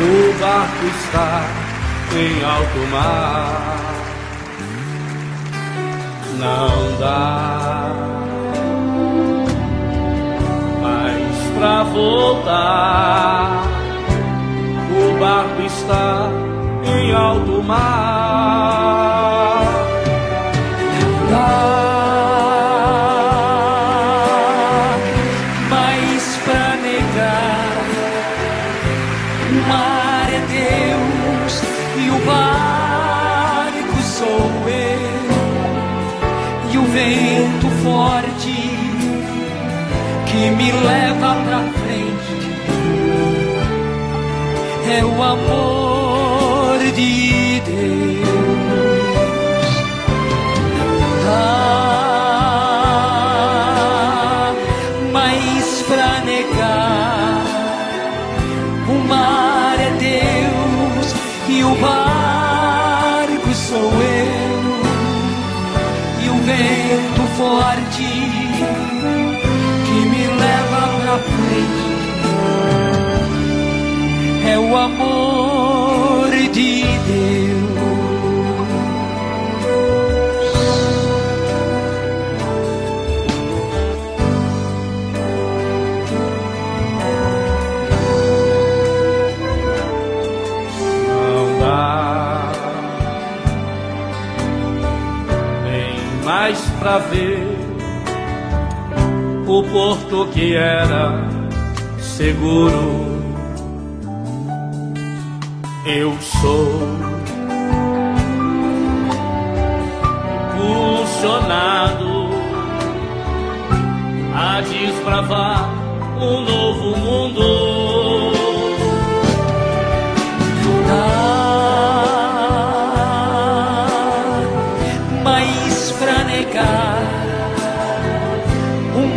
O barco está em alto mar. Não dá mais pra voltar. O barco está em alto mar. Dá mais pra negar. Vento forte que me leva pra frente é o amor de Deus. Dá mais pra negar. O mar é Deus e o barco forte que me leva pra frente é o amor de Deus. Mais pra ver o porto que era seguro. Eu sou impulsionado a desbravar um novo mundo.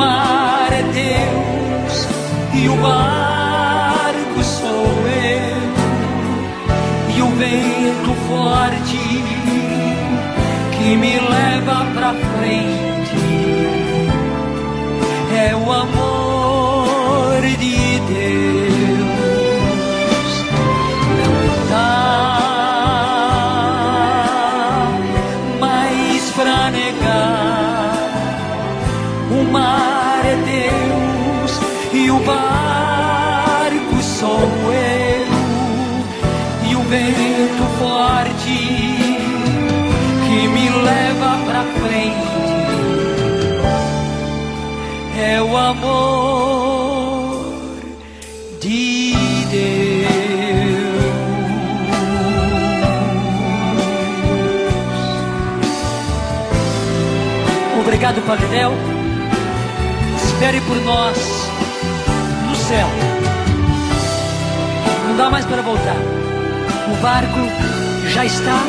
Mar é Deus e o barco sou eu. E o vento forte que me leva pra frente é o amor vento forte que me leva pra frente é o amor de Deus. Obrigado, Padre. Espere por nós no céu. Não dá mais para voltar. O barco já está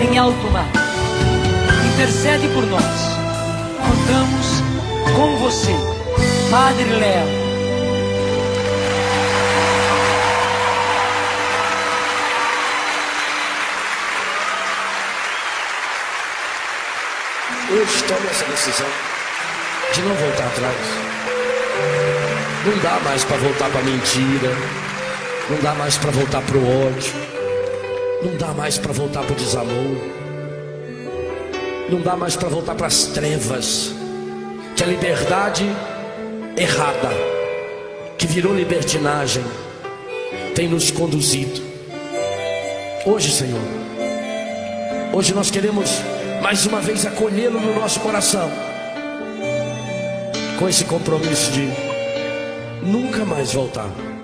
em alto mar. Intercede por nós. Contamos com você, Padre Léo. Hoje tome essa decisão de não voltar atrás. Não dá mais para voltar para mentira. Não dá mais para voltar pro ódio. Não dá mais para voltar pro desamor. Não dá mais para voltar para as trevas. Que a liberdade errada, que virou libertinagem, tem nos conduzido. Hoje, Senhor, hoje nós queremos mais uma vez acolhê-lo no nosso coração, com esse compromisso de nunca mais voltar.